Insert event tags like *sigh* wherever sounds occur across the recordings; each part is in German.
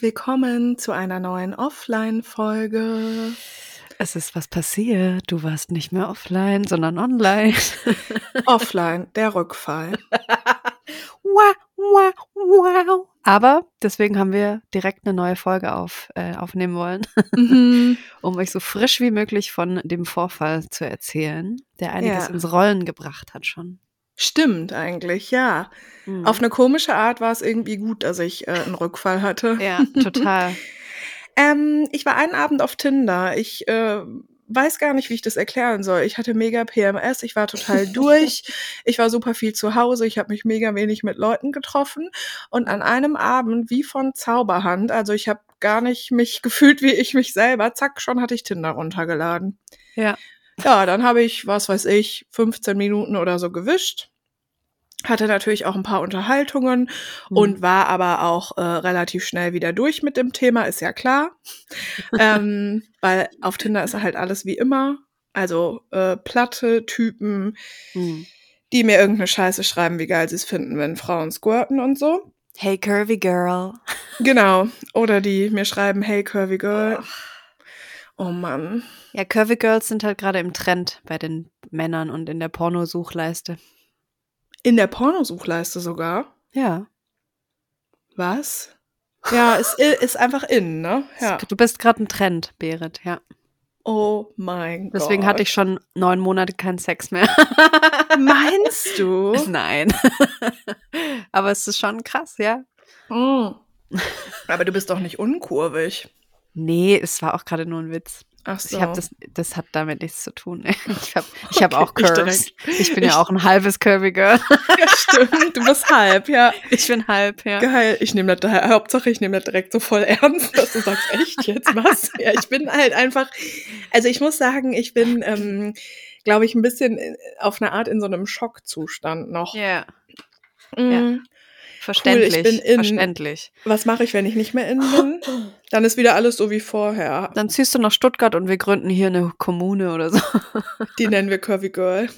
Herzlich willkommen zu einer neuen Offline-Folge. Es ist was passiert. Du warst nicht mehr offline, sondern online. *laughs* Offline, der Rückfall. *laughs* wow, wow, wow. Aber deswegen haben wir direkt eine neue Folge auf, äh, aufnehmen wollen, Mhm. *laughs* um euch so frisch wie möglich von dem Vorfall zu erzählen, der einiges Ja. ins Rollen gebracht hat schon. Stimmt eigentlich, ja. Mhm. Auf eine komische Art war es irgendwie gut, dass ich äh, einen Rückfall hatte. *laughs* ja, total. *laughs* Ähm, ich war einen Abend auf Tinder. Ich äh, weiß gar nicht, wie ich das erklären soll. Ich hatte mega PMS, ich war total *laughs* durch. Ich war super viel zu Hause, ich habe mich mega wenig mit Leuten getroffen. Und an einem Abend, wie von Zauberhand, also ich habe gar nicht mich gefühlt wie ich mich selber, zack, schon hatte ich Tinder runtergeladen. Ja. Ja, dann habe ich, was weiß ich, 15 Minuten oder so gewischt. Hatte natürlich auch ein paar Unterhaltungen Mhm. und war aber auch äh, relativ schnell wieder durch mit dem Thema, ist ja klar. *laughs* ähm, weil auf Tinder ist halt alles wie immer. Also äh, platte Typen, Mhm. die mir irgendeine Scheiße schreiben, wie geil sie es finden, wenn Frauen squirten und so. Hey, Curvy Girl. *laughs* Genau. Oder die mir schreiben, hey Curvy Girl. Oh Mann. Ja, Curvy Girls sind halt gerade im Trend bei den Männern und in der Pornosuchleiste. In der Pornosuchleiste sogar. Ja. Was? Ja, ist, ist einfach in, ne? Ja. Du bist gerade ein Trend, Berit, ja. Oh mein Gott. Deswegen hatte ich schon neun Monate keinen Sex mehr. Meinst du? *laughs* Nein. *laughs* Aber es ist schon krass, ja. Mm. Aber du bist doch nicht unkurvig. Nee, es war auch gerade nur ein Witz. Ach so. Ich hab das, das hat damit nichts zu tun. Ich habe *laughs* ich hab auch Okay, ich Curves. direkt. Ich bin Ich- ja auch ein halbes Curvy Girl. *laughs* Ja, stimmt. Du bist halb, ja. Ich bin halb, ja. Geil. Ich nehme das, da- Hauptsache, ich nehme das direkt so voll ernst, *laughs* dass du sagst, echt jetzt was? Ja, ich bin halt einfach, also ich muss sagen, ich bin, ähm, glaube ich, ein bisschen in- auf eine Art in so einem Schockzustand noch. Ja, Verständlich. bin in- Verständlich. Was mache ich, wenn ich nicht mehr in bin? *laughs* Dann ist wieder alles so wie vorher. Dann ziehst du nach Stuttgart und wir gründen hier eine Kommune oder so. *laughs* Die nennen wir Curvy Girl.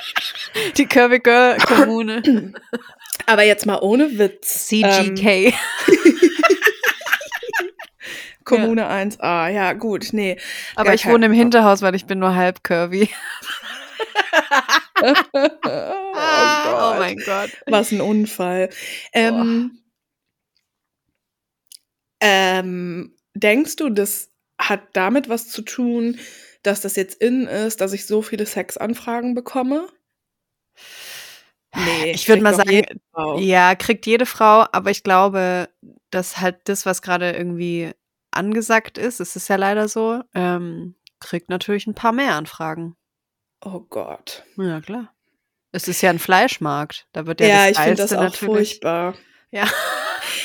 *laughs* Die Curvy Girl Kommune. *clears throat* Aber jetzt mal ohne Witz. Ähm, CGK. Kommune 1a, ja gut, nee. Aber ich wohne im Hinterhaus, weil ich bin nur halb curvy. *laughs* oh, oh Gott. mein Gott. Was ein Unfall. Ähm, ähm, denkst du, das hat damit was zu tun, dass das jetzt in ist, dass ich so viele Sexanfragen bekomme? Nee, Ich würd kriegt mal sagen. Ja, kriegt jede Frau, aber ich glaube, dass halt das, was gerade irgendwie angesagt ist, es ist ja leider so, ähm, kriegt natürlich ein paar mehr Anfragen. Oh Gott. Ja, klar. Es ist ja ein Fleischmarkt. Da wird ja, Ja, das ich finde das auch natürlich. furchtbar. Ja. *laughs*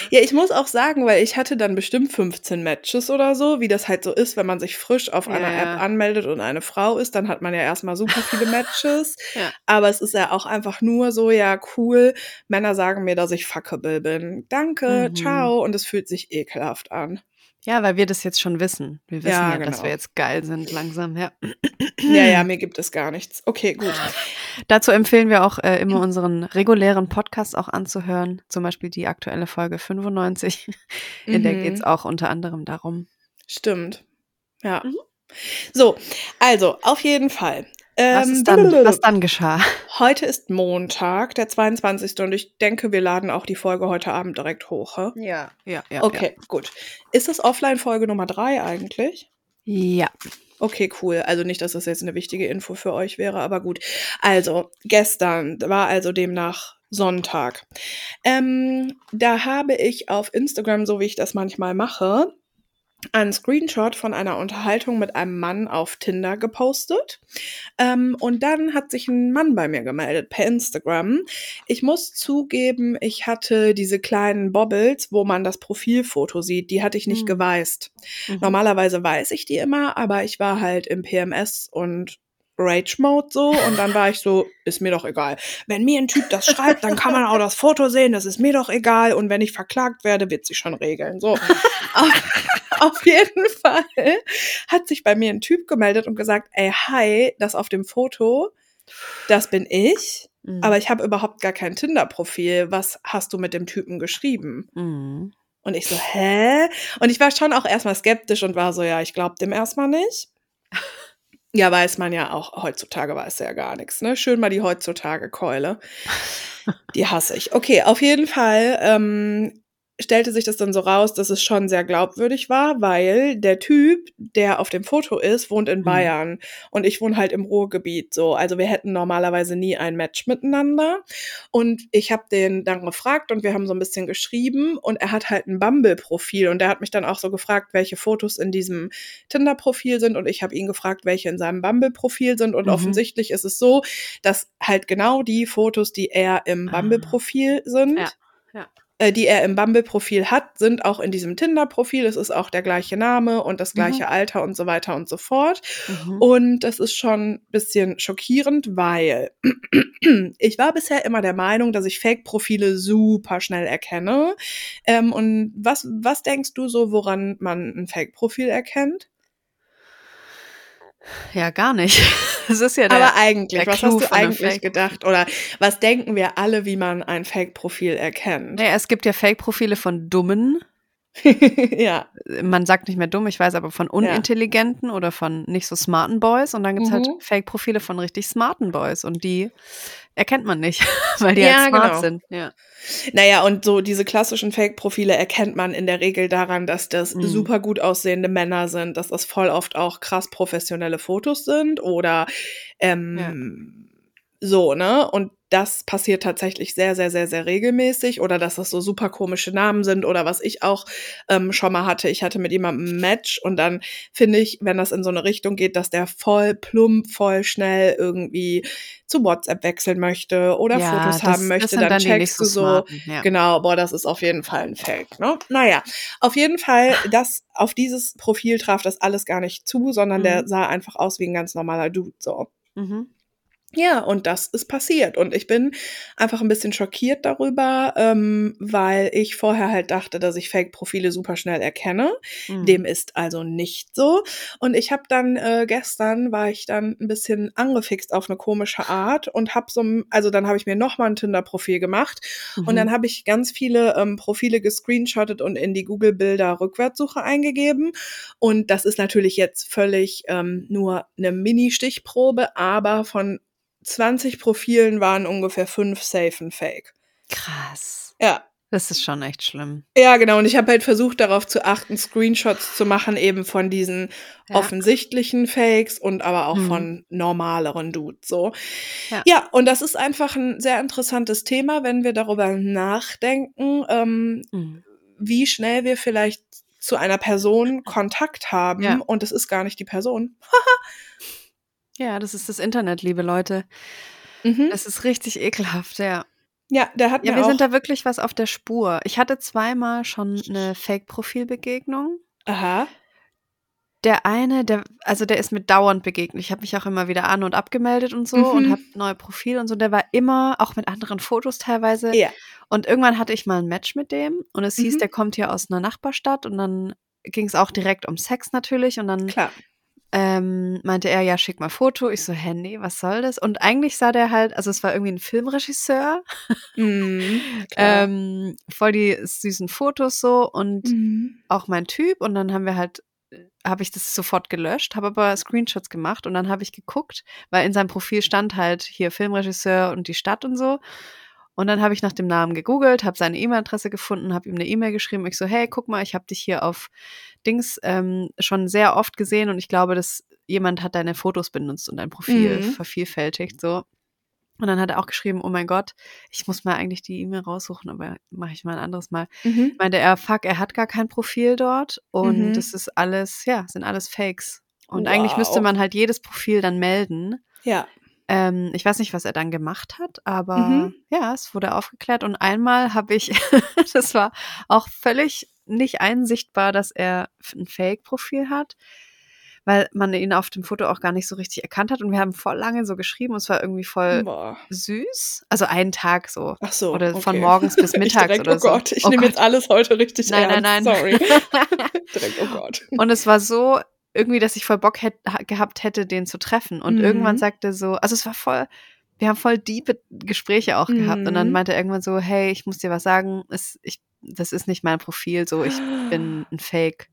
Ja, ich muss auch sagen, weil ich hatte dann bestimmt 15 Matches oder so, wie das halt so ist, wenn man sich frisch auf einer Ja, ja. App anmeldet und eine Frau ist, dann hat man ja erstmal super viele Matches. *laughs* Ja. Aber es ist ja auch einfach nur so, ja, cool. Männer sagen mir, dass ich fuckable bin. Danke, Mhm. ciao. Und es fühlt sich ekelhaft an. Ja, weil wir das jetzt schon wissen. Wir wissen ja, Ja, dass genau. wir jetzt geil sind langsam, ja. Ja, ja, mir gibt es gar nichts. Okay, gut. Dazu empfehlen wir auch äh, immer unseren regulären Podcast auch anzuhören. Zum Beispiel die aktuelle Folge 95. *laughs* In der Mhm. geht es auch unter anderem darum. Stimmt. Ja. Mhm. So, also, auf jeden Fall. Was, Ähm, ist dann, was dann geschah. *laughs* Heute ist Montag, der 22. Und ich denke, wir laden auch die Folge heute Abend direkt hoch. Ja, ja, ja. Okay, gut. Ist das Offline-Folge Nummer drei eigentlich? Ja. Okay, cool. Also nicht, dass das jetzt eine wichtige Info für euch wäre, aber gut. Also, gestern war also demnach Sonntag. Ähm, da habe ich auf Instagram, so wie ich das manchmal mache, einen Screenshot von einer Unterhaltung mit einem Mann auf Tinder gepostet. Ähm, und dann hat sich ein Mann bei mir gemeldet per Instagram. Ich muss zugeben, ich hatte diese kleinen Bobbles, wo man das Profilfoto sieht, die hatte ich nicht Hm. geweißt. Mhm. Normalerweise weiß ich die immer, aber ich war halt im PMS und Rage-Mode so und dann war ich so, ist mir doch egal. Wenn mir ein Typ das schreibt, dann kann man auch das Foto sehen, das ist mir doch egal und wenn ich verklagt werde, wird sich schon regeln. So. *laughs* *laughs* auf, jeden Fall hat sich bei mir ein Typ gemeldet und gesagt, ey, hi, das auf dem Foto, das bin ich. Mhm. aber ich habe überhaupt gar kein Tinder-Profil. Was hast du mit dem Typen geschrieben? Mhm. Und ich so, hä? Und ich war schon auch erstmal skeptisch und war so, ja, ich glaube dem erstmal nicht. Ja, weiß man ja auch, heutzutage weiß er ja gar nichts, ne? Schön mal die heutzutage Keule. Die hasse ich. Okay, auf jeden Fall ähm, stellte sich das dann so raus, dass es schon sehr glaubwürdig war, weil der Typ, der auf dem Foto ist, wohnt in Mhm. Bayern und ich wohne halt im Ruhrgebiet so. Also wir hätten normalerweise nie ein Match miteinander. Und ich habe den dann gefragt und wir haben so ein bisschen geschrieben und er hat halt ein Bumble-Profil und der hat mich dann auch so gefragt, welche Fotos in diesem Tinder-Profil sind und ich habe ihn gefragt, welche in seinem Bumble-Profil sind und Mhm. offensichtlich ist es so, dass halt genau die Fotos, die er im Ah. Bumble-Profil sind, Ja, ja. Äh, die er im Bumble-Profil hat, sind auch in diesem Tinder-Profil. Es ist auch der gleiche Name und das gleiche Alter und so weiter und so fort. Mhm. Und das ist schon ein bisschen schockierend, weil *clears throat* ich war bisher immer der Meinung, dass ich Fake-Profile super schnell erkenne. Ähm, und was, was denkst du so, woran man ein Fake-Profil erkennt? Ja, gar nicht. *laughs* Das ist ja der, Aber eigentlich, der was Clou hast du eigentlich gedacht? Oder was denken wir alle, wie man ein Fake-Profil erkennt? Nee, es gibt ja Fake-Profile von Dummen. *laughs* ja. Man sagt nicht mehr dumm, ich weiß aber von unintelligenten oder von nicht so smarten Boys. Und dann gibt's halt Mhm. Fake-Profile von richtig smarten Boys. Und die erkennt man nicht, *laughs* weil die Ja, halt smart genau. sind. Ja. Naja, und so diese klassischen Fake-Profile erkennt man in der Regel daran, dass das Mhm. super gut aussehende Männer sind, dass das voll oft auch krass professionelle Fotos sind oder ähm, so, ne? Und das passiert tatsächlich sehr, sehr, sehr, sehr regelmäßig oder dass das so super komische Namen sind oder was ich auch ähm, schon mal hatte. Ich hatte mit jemandem ein Match und dann finde ich, wenn das in so eine Richtung geht, dass der voll plump, voll schnell irgendwie zu WhatsApp wechseln möchte oder ja, Fotos das, haben möchte, dann, dann checkst du so, smarten. Ja. Genau, boah, das ist auf jeden Fall ein Fake, ne? Naja, auf jeden Fall, *laughs* das, auf dieses Profil traf das alles gar nicht zu, sondern der Mhm. sah einfach aus wie ein ganz normaler Dude, so. Mhm. Ja, und das ist passiert. Und ich bin einfach ein bisschen schockiert darüber, ähm, weil ich vorher halt dachte, dass ich Fake-Profile super schnell erkenne. Mhm. Dem ist also nicht so. Und ich habe dann äh, gestern war ich dann ein bisschen angefixt auf eine komische Art und habe so, ein- also dann habe ich mir noch mal ein Tinder-Profil gemacht und Mhm. dann habe ich ganz viele ähm, Profile gescreenshottet und in die Google-Bilder Rückwärtssuche eingegeben. Und das ist natürlich jetzt völlig ähm, nur eine Mini-Stichprobe, aber von 20 Profilen waren ungefähr fünf safe und fake. Krass. Ja, Das ist schon echt schlimm. ja, genau. Und ich habe halt versucht, darauf zu achten, Screenshots zu machen, eben von diesen Ja. offensichtlichen Fakes und aber auch Mhm. von normaleren Dudes. So. Ja. Ja. und das ist einfach ein sehr interessantes Thema, wenn wir darüber nachdenken, ähm, Mhm. wie schnell wir vielleicht zu einer Person Kontakt haben Ja. und es ist gar nicht die Person. *laughs* Ja, das ist das Internet, liebe Leute. Mhm. Es ist richtig ekelhaft, ja. Ja, der hat Ja, mir wir auch. sind da wirklich was auf der Spur. Ich hatte zweimal schon eine Fake-Profilbegegnung. aha. Der eine, der, also der ist mir dauernd begegnet. Ich habe mich auch immer wieder an- und abgemeldet und so und Mhm. habe neue Profile und so. Der war immer, auch mit anderen Fotos teilweise. Ja. Und irgendwann hatte ich mal ein Match mit dem und es hieß, Mhm. der kommt hier aus einer Nachbarstadt und dann ging es auch direkt um Sex natürlich und dann Klar. Ähm, meinte er, ja, schick mal Foto. Ich so, nee, was soll das? Und eigentlich sah der halt, also es war irgendwie ein Filmregisseur. *laughs* Klar. ähm, voll die süßen Fotos so und Mhm. auch mein Typ und dann haben wir halt habe ich das sofort gelöscht, habe aber Screenshots gemacht und dann habe ich geguckt, weil in seinem Profil stand halt hier Filmregisseur und die Stadt und so. Und dann habe ich nach dem Namen gegoogelt, habe seine E-Mail-Adresse gefunden, habe ihm eine E-Mail geschrieben. Ich so, hey, guck mal, ich habe dich hier auf Dings ähm, schon sehr oft gesehen und ich glaube, dass jemand hat deine Fotos benutzt und dein Profil Mhm. vervielfältigt. So. Und dann hat er auch geschrieben, oh mein Gott, ich muss mal eigentlich die E-Mail raussuchen, aber mache ich mal ein anderes Mal. Mhm. Meinte er, fuck, er hat gar kein Profil dort und Mhm. das ist alles, ja, sind alles Fakes. Und eigentlich müsste Wow. man halt jedes Profil dann melden. Ja. Ähm, ich weiß nicht, was er dann gemacht hat, aber Mhm. ja, es wurde aufgeklärt. Und einmal habe ich, *laughs* das war auch völlig nicht einsichtbar, dass er ein Fake-Profil hat, weil man ihn auf dem Foto auch gar nicht so richtig erkannt hat. Und wir haben voll lange so geschrieben und es war irgendwie voll Boah. süß. Also einen Tag so. Ach so. Oder von okay. morgens bis *laughs* mittags direkt, oder oh so. Gott, ich Oh nehme jetzt alles heute richtig Nein, nein, ernst. nein. Sorry. *laughs* direkt, oh Gott. Und es war so irgendwie, dass ich voll Bock hätt, ha- gehabt hätte, den zu treffen. Und irgendwann Mhm. sagte so, also es war voll wir haben voll diepe Gespräche auch gehabt. Und dann Mhm. meinte er irgendwann so, hey, ich muss dir was sagen, es, ich, das ist nicht mein Profil, so ich bin *gasps* ein Fake.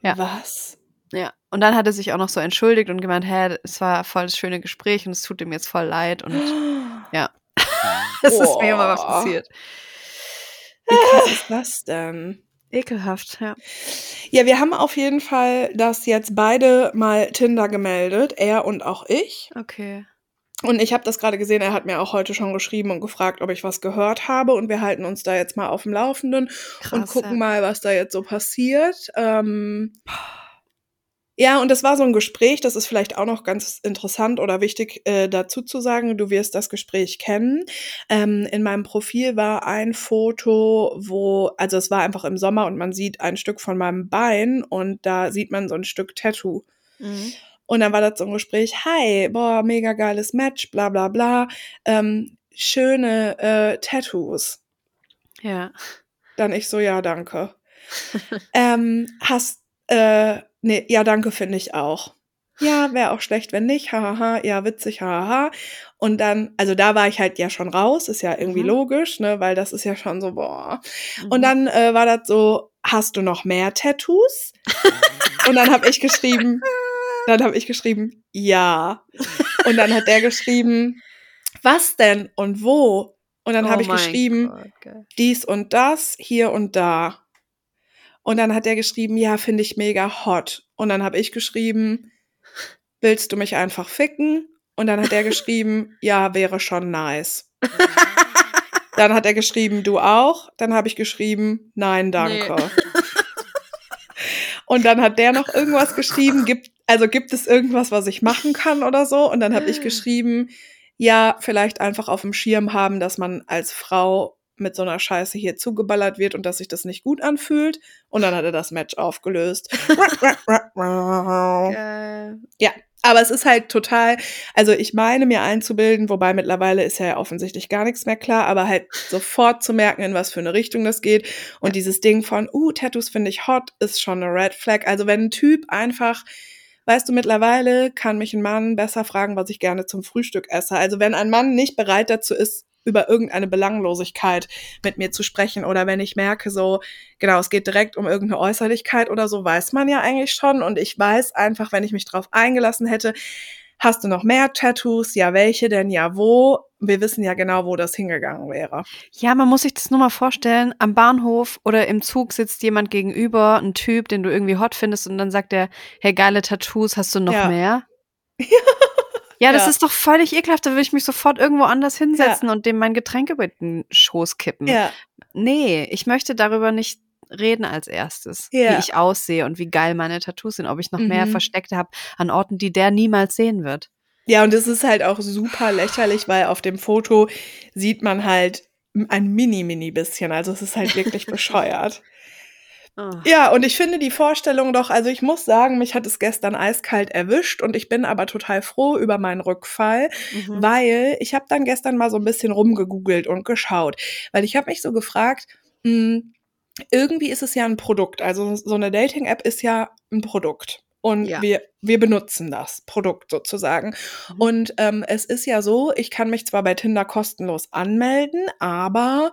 Ja. Was? Ja. Und dann hat er sich auch noch so entschuldigt und gemeint, hä, es war voll das schöne Gespräch und es tut ihm jetzt voll leid und *gasps* ja. es *laughs* ist mir immer was passiert. Wie krass ist das denn? Ekelhaft, ja. Ja, wir haben auf jeden Fall das jetzt beide mal Tinder gemeldet, er und auch ich. Okay. Und ich habe das gerade gesehen, er hat mir auch heute schon geschrieben und gefragt, ob ich was gehört habe. Und wir halten uns da jetzt mal auf dem Laufenden Krass. und gucken ja. mal, was da jetzt so passiert. Ähm, ja, und das war so ein Gespräch, das ist vielleicht auch noch ganz interessant oder wichtig äh, dazu zu sagen. Du wirst das Gespräch kennen. Ähm, in meinem Profil war ein Foto, wo, also es war einfach im Sommer und man sieht ein Stück von meinem Bein und da sieht man so ein Stück Tattoo. Mhm. Und dann war das so ein Gespräch, hi, boah, mega geiles Match, bla bla bla. Ähm, schöne äh, Tattoos. Ja. Dann ich so, ja, danke. *laughs* ähm, hast, äh, nee, ja, danke finde ich auch. Ja, wäre auch schlecht, wenn nicht, hahaha, ja, witzig, hahaha. Und dann, also da war ich halt ja schon raus, ist ja irgendwie Mhm. logisch, ne, weil das ist ja schon so, boah. Mhm. Und dann äh, war das so, hast du noch mehr Tattoos? Und dann habe ich geschrieben, dann habe ich geschrieben, ja. Und dann hat der geschrieben, was denn und wo? Und dann Oh habe ich geschrieben, Gott, dies und das, hier und da. Und dann hat er geschrieben, ja, finde ich mega hot. Und dann habe ich geschrieben, willst du mich einfach ficken? Und dann hat er geschrieben, *laughs* ja, wäre schon nice. *laughs* Dann hat er geschrieben, du auch. Dann habe ich geschrieben, nein, danke. Und dann hat der noch irgendwas geschrieben, gibt, also gibt es irgendwas, was ich machen kann oder so? Und dann habe ich geschrieben, ja, vielleicht einfach auf dem Schirm haben, dass man als Frau mit so einer Scheiße hier zugeballert wird und dass sich das nicht gut anfühlt. Und dann hat er das Match aufgelöst. *laughs* Geil. Aber es ist halt total, also ich meine mir einzubilden, wobei mittlerweile ist ja offensichtlich gar nichts mehr klar, aber halt sofort zu merken, in was für eine Richtung das geht. Und dieses Ding von, uh, Tattoos finde ich hot, ist schon eine Red Flag. Also wenn ein Typ einfach, weißt du, mittlerweile kann mich ein Mann besser fragen, was ich gerne zum Frühstück esse. Also wenn ein Mann nicht bereit dazu ist, über irgendeine Belanglosigkeit mit mir zu sprechen oder wenn ich merke, so, genau, es geht direkt um irgendeine Äußerlichkeit oder so, weiß man ja eigentlich schon. Und ich weiß einfach, wenn ich mich drauf eingelassen hätte, hast du noch mehr Tattoos? Ja, welche denn? Ja, wo? Wir wissen ja genau, wo das hingegangen wäre. Ja, man muss sich das nur mal vorstellen. Am Bahnhof oder im Zug sitzt jemand gegenüber, ein Typ, den du irgendwie hot findest, und dann sagt er, hey, geile Tattoos, hast du noch Ja. mehr? Ja, *laughs* *laughs* das Ja. ist doch völlig ekelhaft. Da würde ich mich sofort irgendwo anders hinsetzen und dem mein Getränk über den Schoß kippen. Ja, Nee, ich möchte darüber nicht reden als erstes, Ja. wie ich aussehe und wie geil meine Tattoos sind, ob ich noch mehr Mhm. Versteckte habe an Orten, die der niemals sehen wird. Ja, und es ist halt auch super lächerlich, weil auf dem Foto sieht man halt ein mini, mini bisschen. Also es ist halt wirklich *laughs* bescheuert. Oh. Ja, und ich finde die Vorstellung doch, also ich muss sagen, mich hat es gestern eiskalt erwischt und ich bin aber total froh über meinen Rückfall, Mhm. weil ich habe dann gestern mal so ein bisschen rumgegoogelt und geschaut, weil ich habe mich so gefragt, mh, irgendwie ist es ja ein Produkt, also so eine Dating-App ist ja ein Produkt und Ja. wir, wir benutzen das Produkt sozusagen. Mhm. Und ähm, es ist ja so, ich kann mich zwar bei Tinder kostenlos anmelden, aber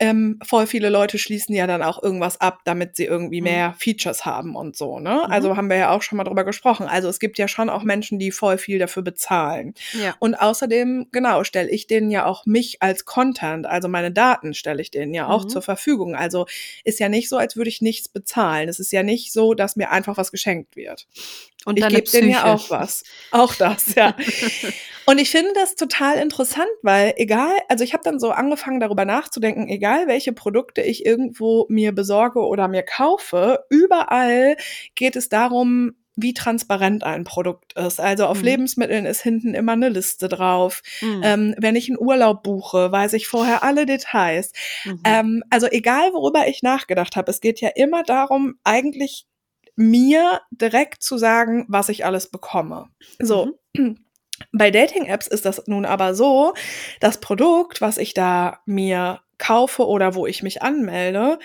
ähm, voll viele Leute schließen ja dann auch irgendwas ab, damit sie irgendwie Mhm. mehr Features haben und so, ne? Mhm. Also haben wir ja auch schon mal drüber gesprochen. Also es gibt ja schon auch Menschen, die voll viel dafür bezahlen. Ja. Und außerdem, genau, stelle ich denen ja auch mich als Content, also meine Daten stelle ich denen ja auch Mhm. zur Verfügung. Also ist ja nicht so, als würde ich nichts bezahlen. Es ist ja nicht so, dass mir einfach was geschenkt wird. Und Ich gebe denen ja auch was. Auch das, ja. *laughs* Und ich finde das total interessant, weil egal, also ich habe dann so angefangen darüber nachzudenken, egal welche Produkte ich irgendwo mir besorge oder mir kaufe, überall geht es darum, wie transparent ein Produkt ist. Also auf Mhm. Lebensmitteln ist hinten immer eine Liste drauf. Mhm. Ähm, wenn ich einen Urlaub buche, weiß ich vorher alle Details. Mhm. Ähm, also egal, worüber ich nachgedacht habe, es geht ja immer darum, eigentlich mir direkt zu sagen, was ich alles bekomme. So. Bei Dating-Apps ist das nun aber so, das Produkt, was ich da mir kaufe oder wo ich mich anmelde,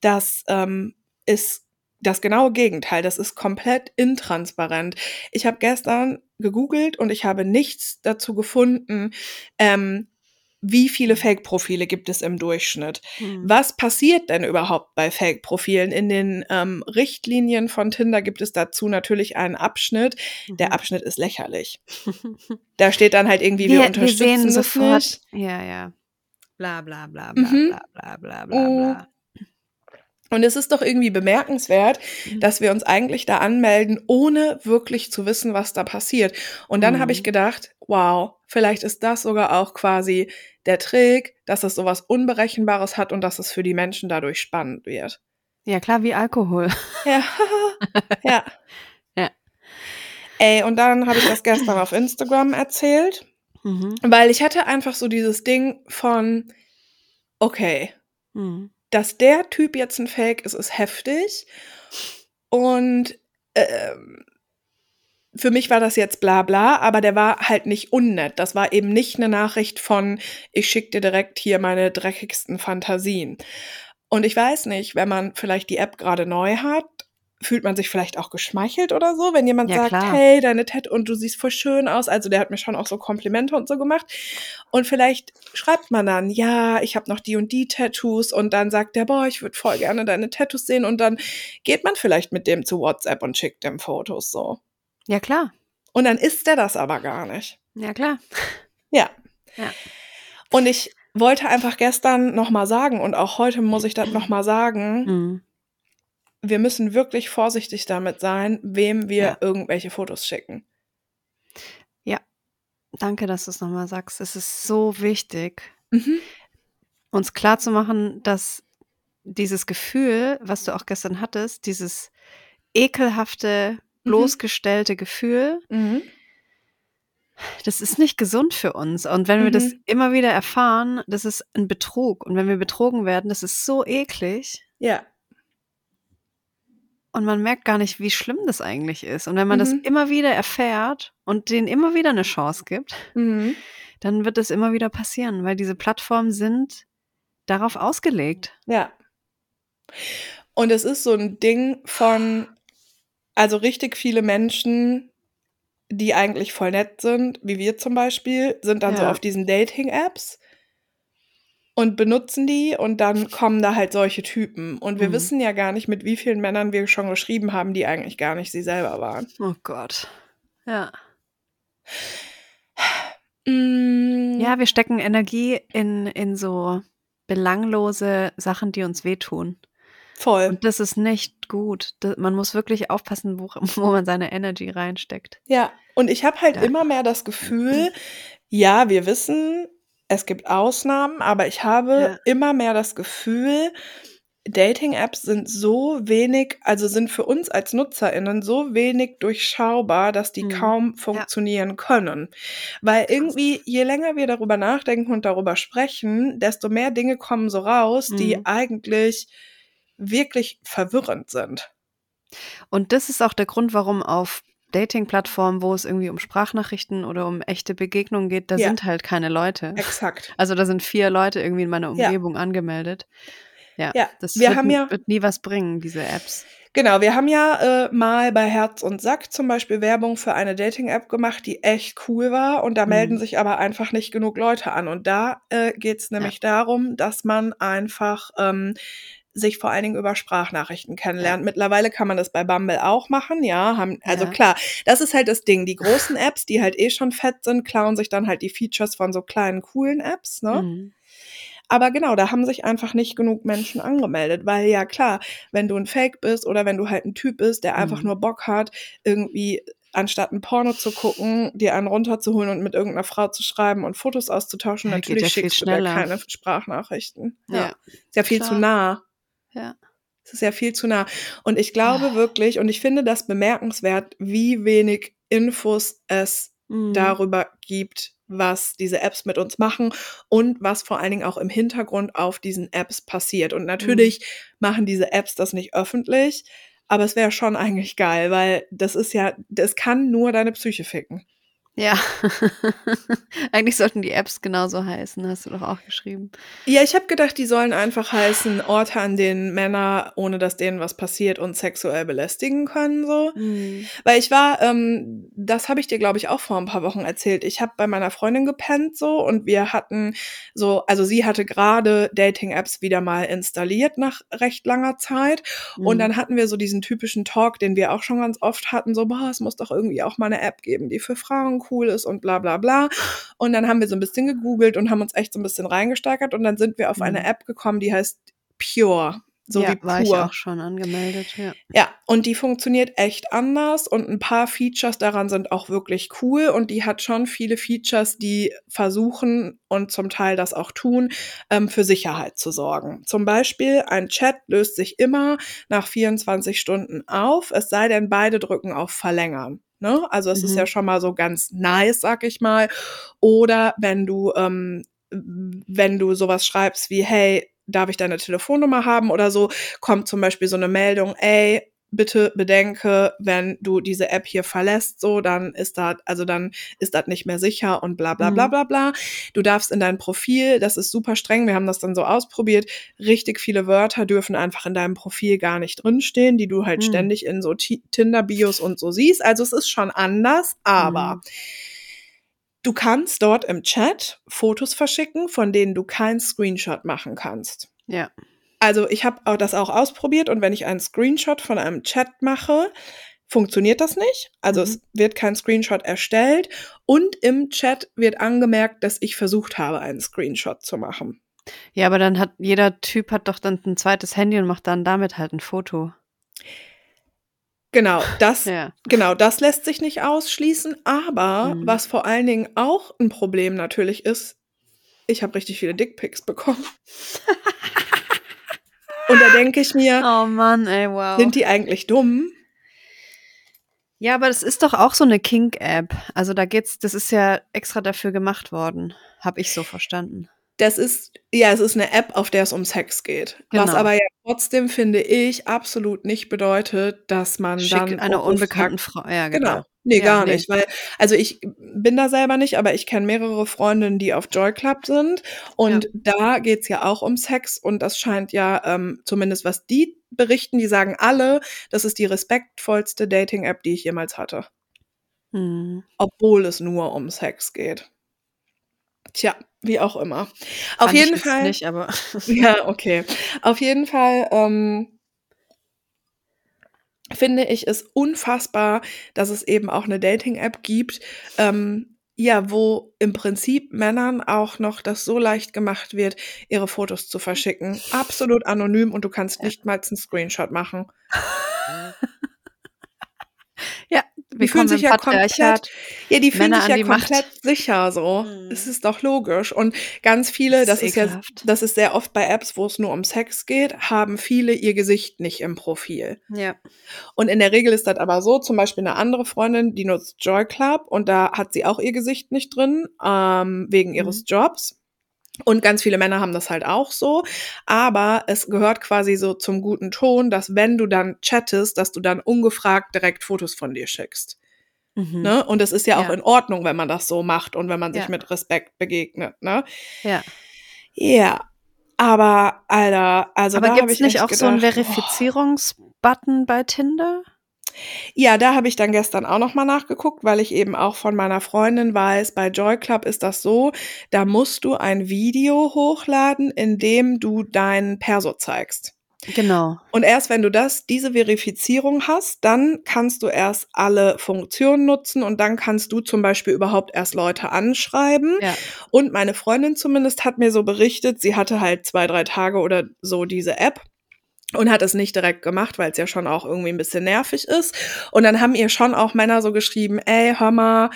das ähm, ist das genaue Gegenteil. Das ist komplett intransparent. Ich habe gestern gegoogelt und ich habe nichts dazu gefunden, ähm, wie viele Fake-Profile gibt es im Durchschnitt? Hm. Was passiert denn überhaupt bei Fake-Profilen? In den ähm, Richtlinien von Tinder gibt es dazu natürlich einen Abschnitt. Der Mhm. Abschnitt ist lächerlich. Da steht dann halt irgendwie, wir, wir, wir unterstützen sehen das sofort. nicht. Ja, ja. Bla bla bla bla Mhm. bla bla bla bla Mm. bla. Und es ist doch irgendwie bemerkenswert, Mhm. dass wir uns eigentlich da anmelden, ohne wirklich zu wissen, was da passiert. Und dann habe ich Mhm. gedacht, wow, vielleicht ist das sogar auch quasi der Trick, dass es sowas Unberechenbares hat und dass es für die Menschen dadurch spannend wird. Ja, klar, wie Alkohol. Ja, *laughs* ja. Ja. Ey, und dann habe ich das gestern auf Instagram erzählt, Mhm. weil ich hatte einfach so dieses Ding von, okay, Mhm. dass der Typ jetzt ein Fake ist, ist heftig. Und ähm, für mich war das jetzt bla bla, aber der war halt nicht unnett. Das war eben nicht eine Nachricht von, ich schicke dir direkt hier meine dreckigsten Fantasien. Und ich weiß nicht, wenn man vielleicht die App gerade neu hat, fühlt man sich vielleicht auch geschmeichelt oder so, wenn jemand Ja, sagt, klar. hey, deine Tat und du siehst voll schön aus. Also der hat mir schon auch so Komplimente und so gemacht. Und vielleicht schreibt man dann, ja, ich habe noch die und die Tattoos und dann sagt der, boah, ich würde voll gerne deine Tattoos sehen und dann geht man vielleicht mit dem zu WhatsApp und schickt dem Fotos so. Ja, klar. Und dann ist der das aber gar nicht. Ja, klar. Ja. Ja. Und ich wollte einfach gestern nochmal sagen und auch heute muss ich das nochmal sagen, Mhm. Wir müssen wirklich vorsichtig damit sein, wem wir Ja. irgendwelche Fotos schicken. Danke, dass du es nochmal sagst. Es ist so wichtig, Mhm. uns klarzumachen, dass dieses Gefühl, was du auch gestern hattest, dieses ekelhafte, Mhm. bloßgestellte Gefühl, Mhm. das ist nicht gesund für uns. Und wenn wir das Mhm. immer wieder erfahren, das ist ein Betrug. Und wenn wir betrogen werden, das ist so eklig. Ja. Und man merkt gar nicht, wie schlimm das eigentlich ist. Und wenn man das Mhm. immer wieder erfährt und denen immer wieder eine Chance gibt, Mhm. dann wird es immer wieder passieren, weil diese Plattformen sind darauf ausgelegt. Ja. Und es ist so ein Ding von, also richtig viele Menschen, die eigentlich voll nett sind, wie wir zum Beispiel, sind dann so Ja. auf diesen Dating-Apps und benutzen die und dann *laughs* kommen da halt solche Typen. Und wir Mhm. wissen ja gar nicht, mit wie vielen Männern wir schon geschrieben haben, die eigentlich gar nicht sie selber waren. Oh Gott. Ja. Mm, Ja, wir stecken Energie in, in so belanglose Sachen, die uns wehtun. voll. Und das ist nicht gut. Da- Man muss wirklich aufpassen, wo, *laughs* wo man seine Energy reinsteckt. Ja, und ich habe halt Ja. immer mehr das Gefühl, ja, wir wissen, es gibt Ausnahmen, aber ich habe Ja. immer mehr das Gefühl, Dating-Apps sind so wenig, also sind für uns als NutzerInnen so wenig durchschaubar, dass die Mhm. kaum funktionieren können. Weil irgendwie, je länger wir darüber nachdenken und darüber sprechen, desto mehr Dinge kommen so raus, die Mhm. eigentlich wirklich verwirrend sind. Und das ist auch der Grund, warum auf Dating-Plattformen, wo es irgendwie um Sprachnachrichten oder um echte Begegnungen geht, da Ja. sind halt keine Leute. Exakt. Also da sind vier Leute irgendwie in meiner Ja. Umgebung angemeldet. Ja, Ja, das wir wird, ja- wird nie was bringen, diese Apps. Genau, wir haben ja äh, mal bei Herz und Sack zum Beispiel Werbung für eine Dating-App gemacht, die echt cool war und da melden Mhm. sich aber einfach nicht genug Leute an. Und da äh, geht es nämlich darum, dass man einfach ähm, sich vor allen Dingen über Sprachnachrichten kennenlernt. Mittlerweile kann man das bei Bumble auch machen, ja. Haben, also Ja. klar, das ist halt das Ding. Die großen Apps, die halt eh schon fett sind, klauen sich dann halt die Features von so kleinen, coolen Apps, ne? Mhm. Aber genau, da haben sich einfach nicht genug Menschen angemeldet, weil ja klar, wenn du ein Fake bist oder wenn du halt ein Typ bist, der einfach Mhm. nur Bock hat, irgendwie anstatt ein Porno zu gucken, dir einen runterzuholen und mit irgendeiner Frau zu schreiben und Fotos auszutauschen, Ja, natürlich ja schickst du dir schneller. keine Sprachnachrichten. Ja. Ja, Ist ja viel klar. zu nah. Ja. Es ist ja viel zu nah. Und ich glaube Ah. wirklich, und ich finde das bemerkenswert, wie wenig Infos es Mhm. darüber gibt, was diese Apps mit uns machen und was vor allen Dingen auch im Hintergrund auf diesen Apps passiert. Und natürlich machen diese Apps das nicht öffentlich, aber es wäre schon eigentlich geil, weil das ist ja, das kann nur deine Psyche ficken. Ja. *laughs* Eigentlich sollten die Apps genauso heißen, hast du doch auch geschrieben. Ja, ich habe gedacht, die sollen einfach heißen Orte, an denen Männer, ohne dass denen was passiert, uns sexuell belästigen können, so. Mhm. Weil ich war, ähm, das habe ich dir, glaube ich, auch vor ein paar Wochen erzählt. Ich habe bei meiner Freundin gepennt so und wir hatten so, also sie hatte gerade Dating-Apps wieder mal installiert nach recht langer Zeit. Und Mhm. dann hatten wir so diesen typischen Talk, den wir auch schon ganz oft hatten, so, boah, es muss doch irgendwie auch mal eine App geben, die für Frauen cool ist und bla bla bla. Und dann haben wir so ein bisschen gegoogelt und haben uns echt so ein bisschen reingesteigert und dann sind wir auf eine Mhm. App gekommen, die heißt Pure. So ja, wie war ich pur. auch schon angemeldet, ja. Ja, und die funktioniert echt anders und ein paar Features daran sind auch wirklich cool und die hat schon viele Features, die versuchen und zum Teil das auch tun, ähm, für Sicherheit zu sorgen. Zum Beispiel ein Chat löst sich immer nach 24 Stunden auf, es sei denn, beide drücken auf Verlängern. Ne? Also es ist Mhm. ja schon mal so ganz nice, sag ich mal. Oder wenn du, ähm, wenn du sowas schreibst wie, hey, darf ich deine Telefonnummer haben oder so, kommt zum Beispiel so eine Meldung, ey, bitte bedenke, wenn du diese App hier verlässt, so, dann ist das, also dann ist das nicht mehr sicher und bla bla bla Mhm. bla bla. Du darfst in dein Profil, das ist super streng, wir haben das dann so ausprobiert, richtig viele Wörter dürfen einfach in deinem Profil gar nicht drinstehen, die du halt Mhm. ständig in so Ti- Tinder-Bios und so siehst. Also es ist schon anders, aber Mhm. du kannst dort im Chat Fotos verschicken, von denen du keinen Screenshot machen kannst. Ja. Also ich habe das auch ausprobiert und wenn ich einen Screenshot von einem Chat mache, funktioniert das nicht. Also Mhm. es wird kein Screenshot erstellt und im Chat wird angemerkt, dass ich versucht habe, einen Screenshot zu machen. Ja, aber dann hat jeder Typ hat doch dann ein zweites Handy und macht dann damit halt ein Foto. Genau, das *laughs* Ja. Genau, das lässt sich nicht ausschließen, aber Mhm. was vor allen Dingen auch ein Problem natürlich ist, ich habe richtig viele Dickpics bekommen. *laughs* Und da denke ich mir, *laughs* Oh Mann, ey, wow. sind die eigentlich dumm? Ja, aber das ist doch auch so eine Kink-App. Also da geht's, das ist ja extra dafür gemacht worden. Hab ich so verstanden. Das ist, ja, es ist eine App, auf der es um Sex geht. Was Genau. aber ja trotzdem, finde ich, absolut nicht bedeutet, dass man Schick dann einer unbekannten Frau. Ja, genau. Genau. Nee, Ja, gar nee. nicht. Weil, also ich bin da selber nicht, aber ich kenne mehrere Freundinnen, die auf Joy Club sind. Und da geht's ja auch um Sex und das scheint ja, ähm, zumindest was die berichten, die sagen alle, das ist die respektvollste Dating-App, die ich jemals hatte. Mhm. Obwohl es nur um Sex geht. Tja, wie auch immer. Auf Fand ich jeden jetzt Fall. Nicht, aber *laughs* Ja, okay. Auf jeden Fall ähm, finde ich es unfassbar, dass es eben auch eine Dating-App gibt, ähm, ja, wo im Prinzip Männern auch noch das so leicht gemacht wird, ihre Fotos zu verschicken. Absolut anonym und du kannst Ja. nicht mal einen Screenshot machen. *laughs* Die fühlen sich ja Patriarchat. Ja, die fühlen Männer sich ja Macht. komplett sicher so. Es ist doch logisch. Und ganz viele, Das das, ist ja, das ist sehr oft bei Apps, wo es nur um Sex geht, haben viele ihr Gesicht nicht im Profil. Ja. Und in der Regel ist das aber so, zum Beispiel eine andere Freundin, die nutzt Joy Club und da hat sie auch ihr Gesicht nicht drin, ähm, wegen ihres Mhm. Jobs. Und ganz viele Männer haben das halt auch so. Aber es gehört quasi so zum guten Ton, dass wenn du dann chattest, dass du dann ungefragt direkt Fotos von dir schickst. Mhm. Ne? Und es ist ja auch Ja. in Ordnung, wenn man das so macht und wenn man sich Ja. mit Respekt begegnet. Ne? Ja. Ja. Aber, Alter, also aber gibt's ich nicht auch so einen gedacht, oh. Verifizierungsbutton bei Tinder? Ja, da habe ich dann gestern auch noch mal nachgeguckt, weil ich eben auch von meiner Freundin weiß, bei Joy Club ist das so, da musst du ein Video hochladen, in dem du dein Perso zeigst. Genau. Und erst wenn du das, diese Verifizierung hast, dann kannst du erst alle Funktionen nutzen und dann kannst du zum Beispiel überhaupt erst Leute anschreiben. Ja. Und meine Freundin zumindest hat mir so berichtet, sie hatte halt zwei, drei Tage oder so diese App und hat es nicht direkt gemacht, weil es ja schon auch irgendwie ein bisschen nervig ist. Und dann haben ihr schon auch Männer so geschrieben, ey, hör mal,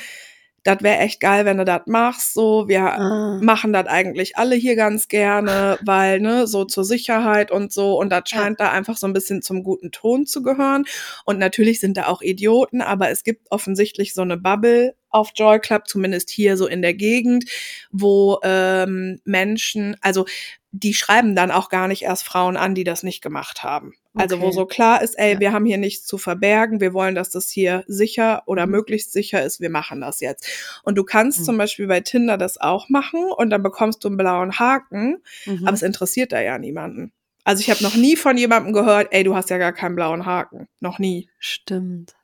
das wäre echt geil, wenn du das machst. So, wir Ah. machen das eigentlich alle hier ganz gerne, *laughs* weil, ne, so zur Sicherheit und so. Und das Ja. scheint da einfach so ein bisschen zum guten Ton zu gehören. Und natürlich sind da auch Idioten, aber es gibt offensichtlich so eine Bubble auf Joy Club, zumindest hier so in der Gegend, wo ähm, Menschen, also die schreiben dann auch gar nicht erst Frauen an, die das nicht gemacht haben. Also wo so klar ist, ey, Ja. wir haben hier nichts zu verbergen, wir wollen, dass das hier sicher oder Mhm. möglichst sicher ist, wir machen das jetzt. Und du kannst Mhm. zum Beispiel bei Tinder das auch machen und dann bekommst du einen blauen Haken, Mhm. aber es interessiert da ja niemanden. Also ich habe noch nie von jemandem gehört, ey, du hast ja gar keinen blauen Haken. Noch nie. Stimmt.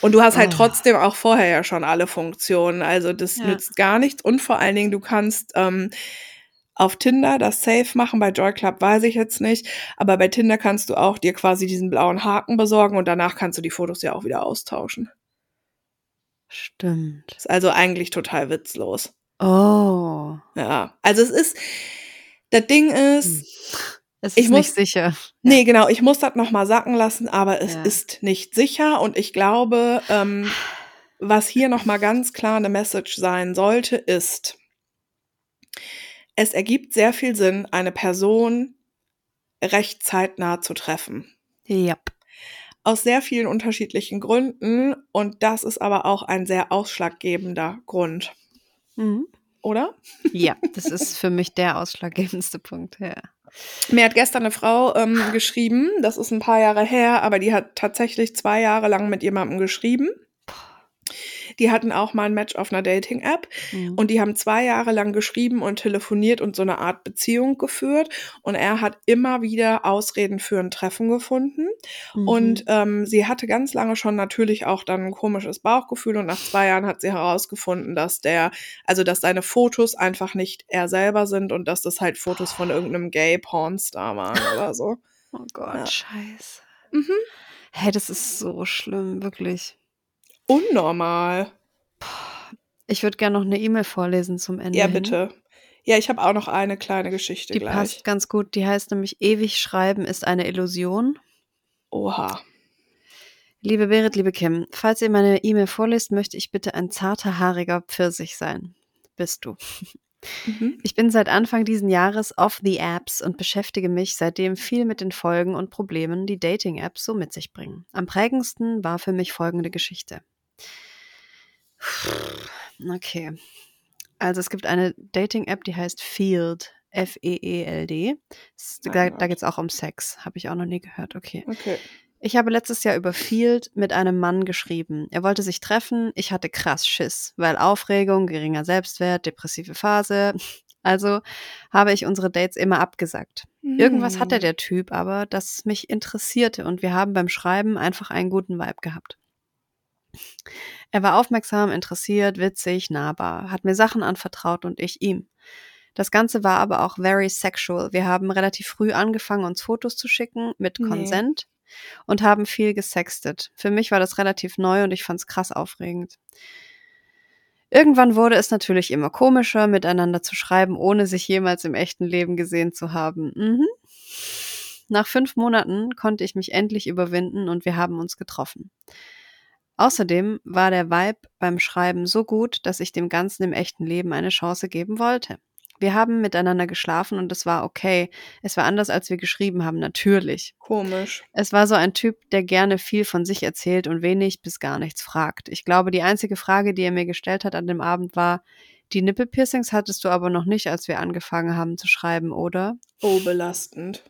Und du hast halt Oh. trotzdem auch vorher ja schon alle Funktionen. Also das Ja. nützt gar nichts. Und vor allen Dingen, du kannst ähm, auf Tinder das Safe machen. Bei Joy Club weiß ich jetzt nicht. Aber bei Tinder kannst du auch dir quasi diesen blauen Haken besorgen und danach kannst du die Fotos ja auch wieder austauschen. Stimmt. Ist also eigentlich total witzlos. Oh. Ja. Also es ist, das Ding ist, Hm. Es Ich ist muss- nicht sicher. *laughs* Nee, genau, ich muss das nochmal sacken lassen, aber es Ja. ist nicht sicher und ich glaube, ähm, was hier nochmal ganz klar eine Message sein sollte, ist, es ergibt sehr viel Sinn, eine Person recht zeitnah zu treffen. Ja. Aus sehr vielen unterschiedlichen Gründen und das ist aber auch ein sehr ausschlaggebender Grund, Mhm. oder? Ja, das *laughs* ist für mich der ausschlaggebendste Punkt. Ja. Mir hat gestern eine Frau ähm, geschrieben, das ist ein paar Jahre her, aber die hat tatsächlich zwei Jahre lang mit jemandem geschrieben. Die hatten auch mal ein Match auf einer Dating-App Mhm. und die haben zwei Jahre lang geschrieben und telefoniert und so eine Art Beziehung geführt. Und er hat immer wieder Ausreden für ein Treffen gefunden. Mhm. Und ähm, sie hatte ganz lange schon natürlich auch dann ein komisches Bauchgefühl und nach zwei Jahren hat sie herausgefunden, dass der, also dass seine Fotos einfach nicht er selber sind und dass das halt Fotos von irgendeinem Gay-Pornstar waren oder so. *laughs* oh Gott, Ja. scheiße. Mhm. Hey, das ist so schlimm, wirklich. Unnormal. Ich würde gerne noch eine E-Mail vorlesen zum Ende. Ja, hin. bitte. Ja, ich habe auch noch eine kleine Geschichte Die gleich. passt ganz gut. Die heißt nämlich Ewig schreiben ist eine Illusion. Oha. Liebe Berit, liebe Kim, falls ihr meine E-Mail vorlest, möchte ich bitte ein zarter, haariger Pfirsich sein. Bist du. Mhm. Ich bin seit Anfang diesen Jahres off the Apps und beschäftige mich seitdem viel mit den Folgen und Problemen, die Dating-Apps so mit sich bringen. Am prägendsten war für mich folgende Geschichte. Okay. Also es gibt eine Dating-App, die heißt Field. F-E-E-L-D. Da, da geht es auch um Sex. Habe ich auch noch nie gehört. Okay. Okay. Ich habe letztes Jahr über Field mit einem Mann geschrieben. Er wollte sich treffen. Ich hatte krass Schiss, weil Aufregung, geringer Selbstwert, depressive Phase. *laughs* Also habe ich unsere Dates immer abgesagt. Irgendwas hatte Hm. der Typ aber, das mich interessierte und wir haben beim Schreiben einfach einen guten Vibe gehabt. Er war aufmerksam, interessiert, witzig, nahbar, hat mir Sachen anvertraut und ich ihm. Das Ganze war aber auch very sexual. Wir haben relativ früh angefangen, uns Fotos zu schicken mit Nee. Consent und haben viel gesextet. Für mich war das relativ neu und ich fand's krass aufregend. Irgendwann wurde es natürlich immer komischer, miteinander zu schreiben, ohne sich jemals im echten Leben gesehen zu haben. Mhm. Nach fünf Monaten konnte ich mich endlich überwinden und wir haben uns getroffen. Außerdem war der Vibe beim Schreiben so gut, dass ich dem Ganzen im echten Leben eine Chance geben wollte. Wir haben miteinander geschlafen und es war okay. Es war anders, als wir geschrieben haben, natürlich. Komisch. Es war so ein Typ, der gerne viel von sich erzählt und wenig bis gar nichts fragt. Ich glaube, die einzige Frage, die er mir gestellt hat an dem Abend war, die Nippelpiercings hattest du aber noch nicht, als wir angefangen haben zu schreiben, oder? Oh, belastend.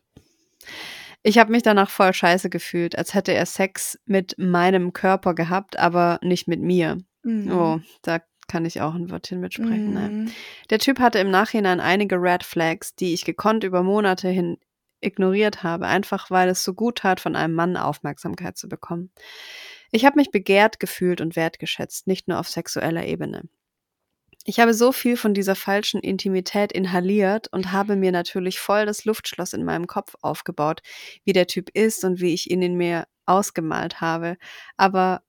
Ich habe mich danach voll scheiße gefühlt, als hätte er Sex mit meinem Körper gehabt, aber nicht mit mir. Mhm. Oh, da kann ich auch ein Wörtchen mitsprechen. Ne? Mhm. Der Typ hatte im Nachhinein einige Red Flags, die ich gekonnt über Monate hin ignoriert habe, einfach weil es so gut tat, von einem Mann Aufmerksamkeit zu bekommen. Ich habe mich begehrt gefühlt und wertgeschätzt, nicht nur auf sexueller Ebene. Ich habe so viel von dieser falschen Intimität inhaliert und habe mir natürlich voll das Luftschloss in meinem Kopf aufgebaut, wie der Typ ist und wie ich ihn in mir ausgemalt habe. Aber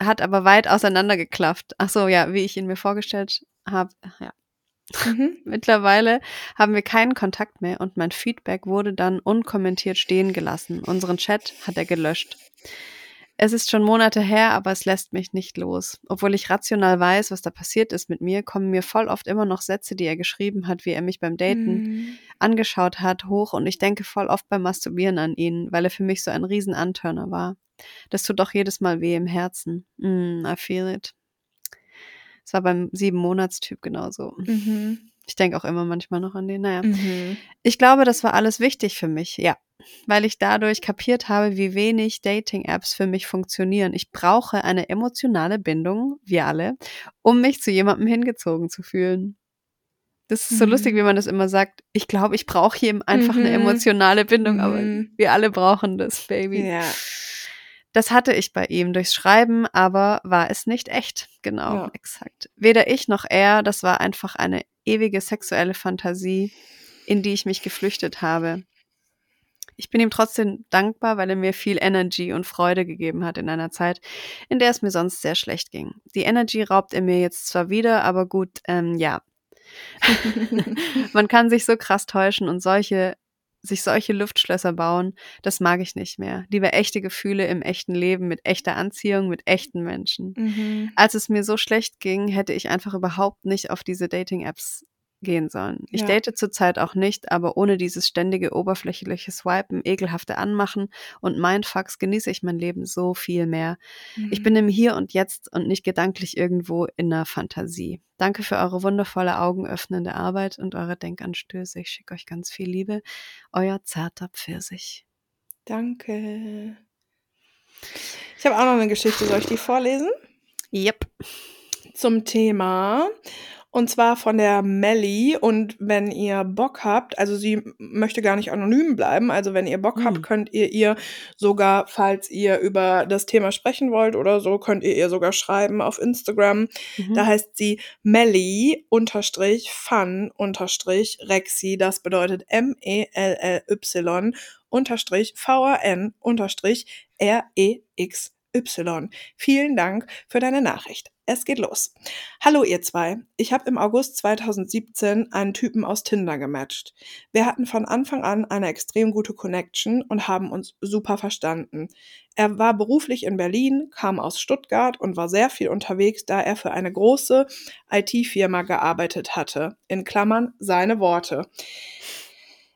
hat aber weit auseinandergeklafft. Ach so, ja, wie ich ihn mir vorgestellt habe. Ja. Mhm. *laughs* Mittlerweile haben wir keinen Kontakt mehr und mein Feedback wurde dann unkommentiert stehen gelassen. Unseren Chat hat er gelöscht. Es ist schon Monate her, aber es lässt mich nicht los. Obwohl ich rational weiß, was da passiert ist mit mir, kommen mir voll oft immer noch Sätze, die er geschrieben hat, wie er mich beim Daten Mhm. angeschaut hat, hoch und ich denke voll oft beim Masturbieren an ihn, weil er für mich so ein riesen Antörner war. Das tut auch jedes Mal weh im Herzen. Mm, I feel it. Es war beim Sieben-Monats-Typ genauso. Mhm. Ich denke auch immer manchmal noch an den. Naja. Mhm. Ich glaube, das war alles wichtig für mich, ja. Weil ich dadurch kapiert habe, wie wenig Dating-Apps für mich funktionieren. Ich brauche eine emotionale Bindung, wir alle, um mich zu jemandem hingezogen zu fühlen. Das ist so Mhm. lustig, wie man das immer sagt. Ich glaube, ich brauche hier einfach eine Mhm. emotionale Bindung, aber Mhm. wir alle brauchen das, Baby. Ja. Das hatte ich bei ihm durchs Schreiben, aber war es nicht echt. Genau, Ja. exakt. Weder ich noch er, das war einfach eine ewige sexuelle Fantasie, in die ich mich geflüchtet habe. Ich bin ihm trotzdem dankbar, weil er mir viel Energy und Freude gegeben hat in einer Zeit, in der es mir sonst sehr schlecht ging. Die Energy raubt er mir jetzt zwar wieder, aber gut, ähm, ja. *laughs* Man kann sich so krass täuschen und solche, sich solche Luftschlösser bauen, das mag ich nicht mehr. Lieber echte Gefühle im echten Leben mit echter Anziehung, mit echten Menschen. Mhm. Als es mir so schlecht ging, hätte ich einfach überhaupt nicht auf diese Dating-Apps gehen sollen. Ich Ja. date zurzeit auch nicht, aber ohne dieses ständige oberflächliche Swipen, ekelhafte Anmachen und Mindfucks genieße ich mein Leben so viel mehr. Ich Mhm. bin im Hier und Jetzt und nicht gedanklich irgendwo in einer Fantasie. Danke für eure wundervolle, augenöffnende Arbeit und eure Denkanstöße. Ich schicke euch ganz viel Liebe. Euer zarter Pfirsich. Danke. Ich habe auch noch eine Geschichte. Soll ich die vorlesen? Yep. Zum Thema. Und zwar von der Melly. Und wenn ihr Bock habt, also sie möchte gar nicht anonym bleiben. Also wenn ihr Bock Hm. habt, könnt ihr ihr sogar, falls ihr über das Thema sprechen wollt oder so, könnt ihr ihr sogar schreiben auf Instagram. Mhm. Da heißt sie Melly unterstrich fun unterstrich Rexy. Das bedeutet M-E-L-L-Y unterstrich V-A-N unterstrich R-E-X-Y. Vielen Dank für deine Nachricht. Es geht los. Hallo ihr zwei. Ich habe im August 2017 einen Typen aus Tinder gematcht. Wir hatten von Anfang an eine extrem gute Connection und haben uns super verstanden. Er war beruflich in Berlin, kam aus Stuttgart und war sehr viel unterwegs, da er für eine große IT-Firma gearbeitet hatte. In Klammern seine Worte.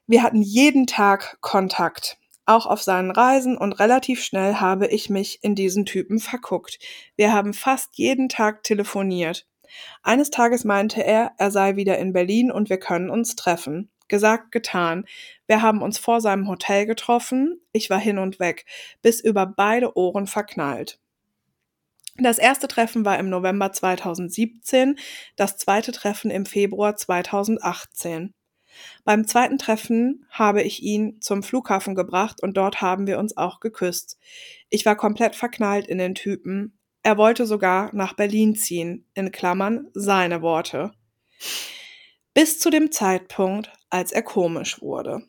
Wir hatten jeden Tag Kontakt, auch auf seinen Reisen und relativ schnell habe ich mich in diesen Typen verguckt. Wir haben fast jeden Tag telefoniert. Eines Tages meinte er, er sei wieder in Berlin und wir können uns treffen. Gesagt, getan. Wir haben uns vor seinem Hotel getroffen. Ich war hin und weg, bis über beide Ohren verknallt. Das erste Treffen war im November 2017, das zweite Treffen im Februar 2018. Beim zweiten Treffen habe ich ihn zum Flughafen gebracht und dort haben wir uns auch geküsst. Ich war komplett verknallt in den Typen. Er wollte sogar nach Berlin ziehen, in Klammern seine Worte. Bis zu dem Zeitpunkt, als er komisch wurde.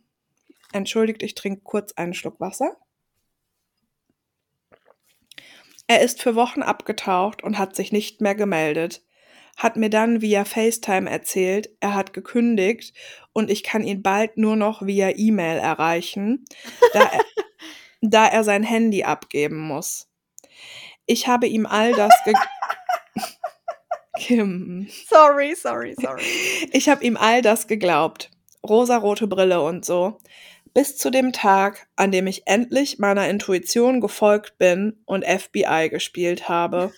Entschuldigt, ich trinke kurz einen Schluck Wasser. Er ist für Wochen abgetaucht und hat sich nicht mehr gemeldet. Hat mir dann via FaceTime erzählt, er hat gekündigt und ich kann ihn bald nur noch via E-Mail erreichen, da er, *laughs* da er sein Handy abgeben muss. Ich habe ihm all das ge *laughs* Kim. Sorry, sorry, sorry. Ich habe ihm all das geglaubt. Rosarote Brille und so. Bis zu dem Tag, an dem ich endlich meiner Intuition gefolgt bin und FBI gespielt habe.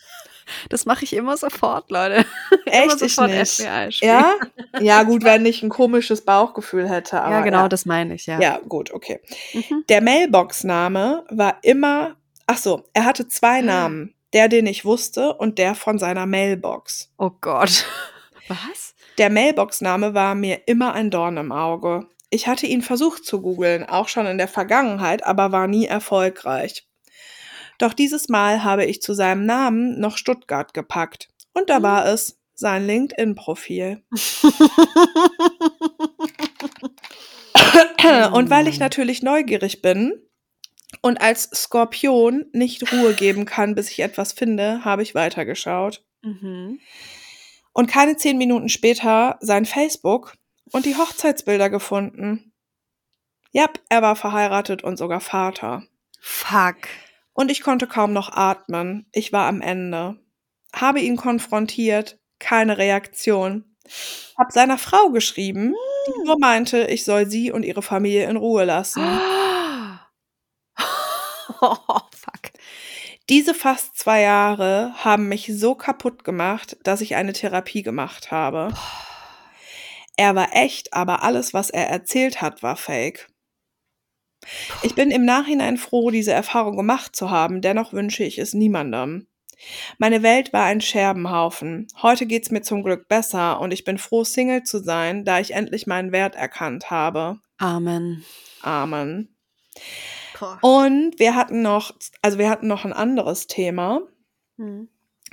Das mache ich immer sofort, Leute. *laughs* Echt? immer Ich sofort nicht. Ja? Ja, *laughs* gut, wenn ich ein komisches Bauchgefühl hätte. Aber ja, genau, ja. das meine ich, ja. Ja, gut, okay. Mhm. Der Mailbox-Name war immer. Ach so, er hatte zwei Namen. Der, den ich wusste, und der von seiner Mailbox. Oh Gott. *laughs* Was? Der Mailbox-Name war mir immer ein Dorn im Auge. Ich hatte ihn versucht zu googeln, auch schon in der Vergangenheit, aber war nie erfolgreich. Doch dieses Mal habe ich zu seinem Namen noch Stuttgart gepackt. Und da war es sein LinkedIn-Profil. *laughs* Und weil ich natürlich neugierig bin und als Skorpion nicht Ruhe geben kann, bis ich etwas finde, habe ich weitergeschaut. Mhm. Und keine zehn Minuten später sein Facebook und die Hochzeitsbilder gefunden. Jap, er war verheiratet und sogar Vater. Fuck. Und ich konnte kaum noch atmen. Ich war am Ende. Habe ihn konfrontiert, keine Reaktion. Hab seiner Frau geschrieben, die nur meinte, ich soll sie und ihre Familie in Ruhe lassen. *laughs* Oh, fuck. Diese fast zwei Jahre haben mich so kaputt gemacht, dass ich eine Therapie gemacht habe. Er war echt, aber alles, was er erzählt hat, war fake. Ich bin im Nachhinein froh, diese Erfahrung gemacht zu haben, dennoch wünsche ich es niemandem. Meine Welt war ein Scherbenhaufen. Heute geht's mir zum Glück besser und ich bin froh, Single zu sein, da ich endlich meinen Wert erkannt habe. Amen. Amen. Und wir hatten noch, also wir hatten noch ein anderes Thema. Hm.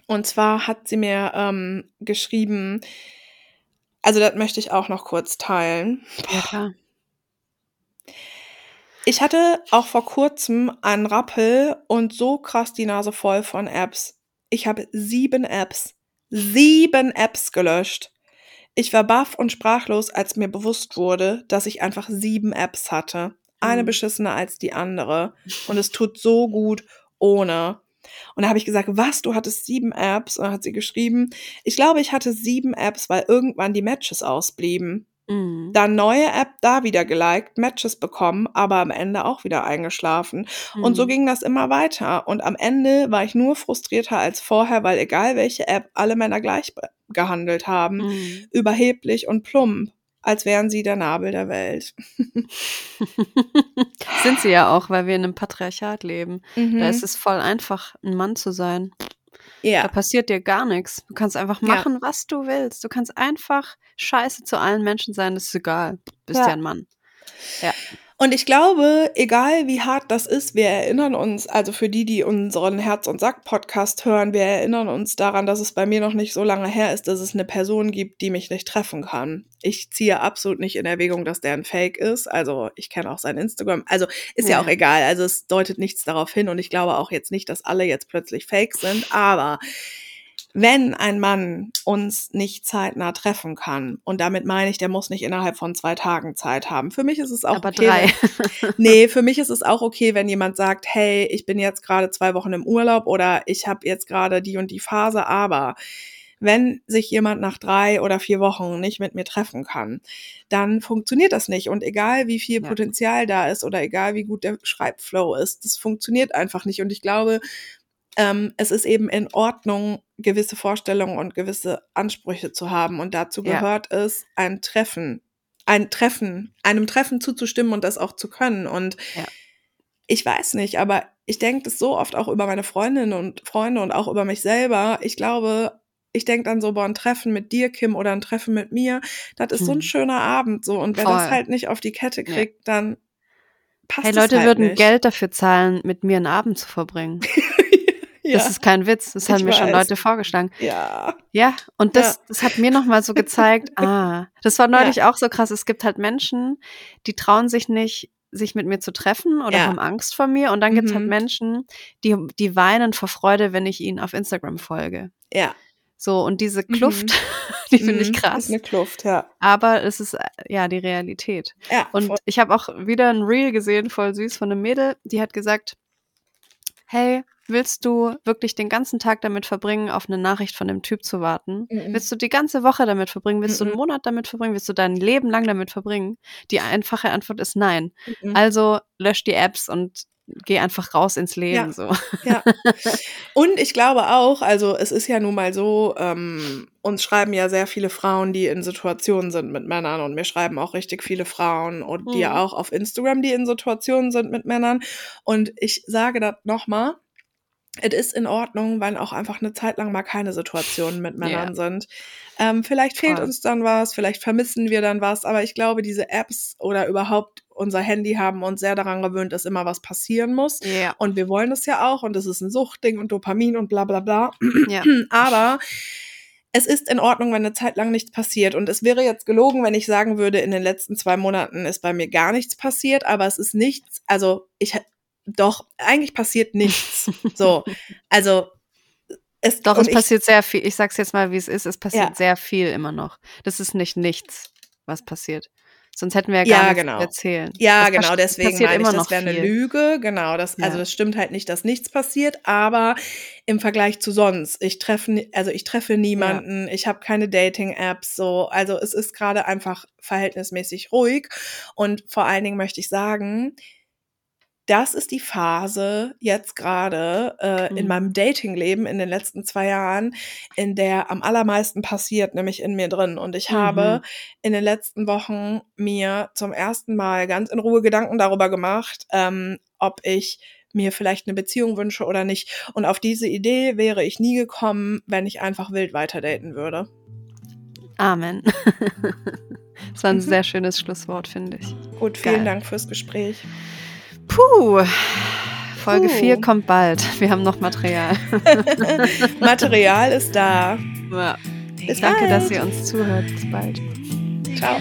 Und zwar hat sie mir ähm, geschrieben, also das möchte ich auch noch kurz teilen. Ja, klar. Ich hatte auch vor kurzem einen Rappel und so krass die Nase voll von Apps. Ich habe sieben Apps, sieben Apps gelöscht. Ich war baff und sprachlos, als mir bewusst wurde, dass ich einfach sieben Apps hatte. Eine Mhm. beschissener als die andere. Und es tut so gut ohne. Und da habe ich gesagt, was, du hattest sieben Apps? Und dann hat sie geschrieben, ich glaube, ich hatte sieben Apps, weil irgendwann die Matches ausblieben. Mhm. Dann neue App da wieder geliked, Matches bekommen, aber am Ende auch wieder eingeschlafen. Und so Mhm. ging das immer weiter. Und am Ende war ich nur frustrierter als vorher, weil egal welche App, alle Männer gleich gehandelt haben. Mhm. Überheblich und plump, als wären sie der Nabel der Welt. *laughs* Sind sie ja auch, weil wir in einem Patriarchat leben. Da Mhm. ist es voll einfach, ein Mann zu sein. Da Ja, passiert dir gar nichts. Du kannst einfach Ja. machen, was du willst. Du kannst einfach scheiße zu allen Menschen sein, das ist egal. Du bist Ja. ja ein Mann. Ja. Und ich glaube, egal wie hart das ist, wir erinnern uns, also für die, die unseren Herz- und Sack-Podcast hören, wir erinnern uns daran, dass es bei mir noch nicht so lange her ist, dass es eine Person gibt, die mich nicht treffen kann. Ich ziehe absolut nicht in Erwägung, dass der ein Fake ist. Also ich kenne auch sein Instagram. Also ist ja Ja. auch egal. Also es deutet nichts darauf hin und ich glaube auch jetzt nicht, dass alle jetzt plötzlich Fake sind. Aber wenn ein Mann uns nicht zeitnah treffen kann, und damit meine ich, der muss nicht innerhalb von zwei Tagen Zeit haben. Für mich ist es auch Aber okay, drei. nee, für mich ist es auch okay, wenn jemand sagt, hey, ich bin jetzt gerade zwei Wochen im Urlaub oder ich habe jetzt gerade die und die Phase, aber wenn sich jemand nach drei oder vier Wochen nicht mit mir treffen kann, dann funktioniert das nicht. Und egal wie viel Ja. Potenzial da ist oder egal wie gut der Schreibflow ist, das funktioniert einfach nicht. Und ich glaube, ähm, es ist eben in Ordnung, gewisse Vorstellungen und gewisse Ansprüche zu haben. Und dazu Ja. gehört es, ein Treffen, ein Treffen, einem Treffen zuzustimmen und das auch zu können. Und Ja. ich weiß nicht, aber ich denke das so oft auch über meine Freundinnen und Freunde und auch über mich selber. Ich glaube, ich denke dann so, boah, ein Treffen mit dir, Kim, oder ein Treffen mit mir, das ist so ein Mhm. schöner Abend so. Und wer das halt nicht auf die Kette Ja. kriegt, dann passt Hey, Leute halt würden nicht. Geld dafür zahlen, mit mir einen Abend zu verbringen. *laughs* ja. Das ist kein Witz. Das haben Ich mir schon weiß. Leute vorgeschlagen. ja. Ja, und das, das hat mir nochmal so gezeigt, *laughs* ah, das war neulich auch so krass. Es gibt halt Menschen, die trauen sich nicht, sich mit mir zu treffen oder Ja. haben Angst vor mir. Und dann halt Mhm. Menschen, die, die weinen vor Freude, wenn ich ihnen auf Instagram folge. Ja. So, und diese Mhm. Kluft, *laughs* die finde ich Mhm. krass. Ist eine Kluft, ja. Aber es ist äh, ja die Realität. Ja, Und voll. ich habe auch wieder ein Reel gesehen, voll süß, von einem Mädel, die hat gesagt, hey, willst du wirklich den ganzen Tag damit verbringen, auf eine Nachricht von dem Typ zu warten? Mhm. Willst du die ganze Woche damit verbringen? Willst du Mhm. einen Monat damit verbringen? Willst du dein Leben lang damit verbringen? Die einfache Antwort ist nein. Mhm. Also lösch die Apps und geh einfach raus ins Leben. Ja. So. Ja. *laughs* Und ich glaube auch, also es ist ja nun mal so, ähm, uns schreiben ja sehr viele Frauen, die in Situationen sind mit Männern und mir schreiben auch richtig viele Frauen und die Mhm. ja auch auf Instagram, die in Situationen sind mit Männern. Und ich sage das nochmal, es ist in Ordnung, wenn auch einfach eine Zeit lang mal keine Situationen mit Männern sind. Ähm, vielleicht fehlt Voll. uns dann was, vielleicht vermissen wir dann was, aber ich glaube, diese Apps oder überhaupt unser Handy haben uns sehr daran gewöhnt, dass immer was passieren muss. Ja. Und wir wollen es ja auch und das ist ein Suchtding und Dopamin und bla bla bla. ja. *clears throat* Aber es ist in Ordnung, wenn eine Zeit lang nichts passiert. Und es wäre jetzt gelogen, wenn ich sagen würde, in den letzten zwei Monaten ist bei mir gar nichts passiert, aber es ist nichts, also ich doch, eigentlich passiert nichts. *laughs* so. Also es Doch, es ich- passiert sehr viel. Ich sag's jetzt mal, wie es ist. Es passiert Ja. sehr viel immer noch. Das ist nicht nichts, was passiert. Sonst hätten wir ja gar Ja, nichts genau. erzählen. Ja, Es genau, deswegen passiert meine ich, das wäre eine. Lüge. Genau, das, also Ja. das stimmt halt nicht, dass nichts passiert, aber im Vergleich zu sonst, ich treffe, also ich treffe niemanden, ich habe keine Dating-Apps, so, also es ist gerade einfach verhältnismäßig ruhig und vor allen Dingen möchte ich sagen, das ist die Phase jetzt gerade äh, in Mhm. meinem Datingleben in den letzten zwei Jahren, in der am allermeisten passiert, nämlich in mir drin. Und ich habe Mhm. in den letzten Wochen mir zum ersten Mal ganz in Ruhe Gedanken darüber gemacht, ähm, ob ich mir vielleicht eine Beziehung wünsche oder nicht. Und auf diese Idee wäre ich nie gekommen, wenn ich einfach wild weiter daten würde. Amen. *laughs* Das war ein Mhm. sehr schönes Schlusswort, finde ich. Gut, vielen Geil. Dank fürs Gespräch. Puh. Folge Puh. 4 kommt bald. Wir haben noch Material. *laughs* Material ist da. Ja. Bis Danke, bald. dass ihr uns zuhört. Bis bald. Ciao.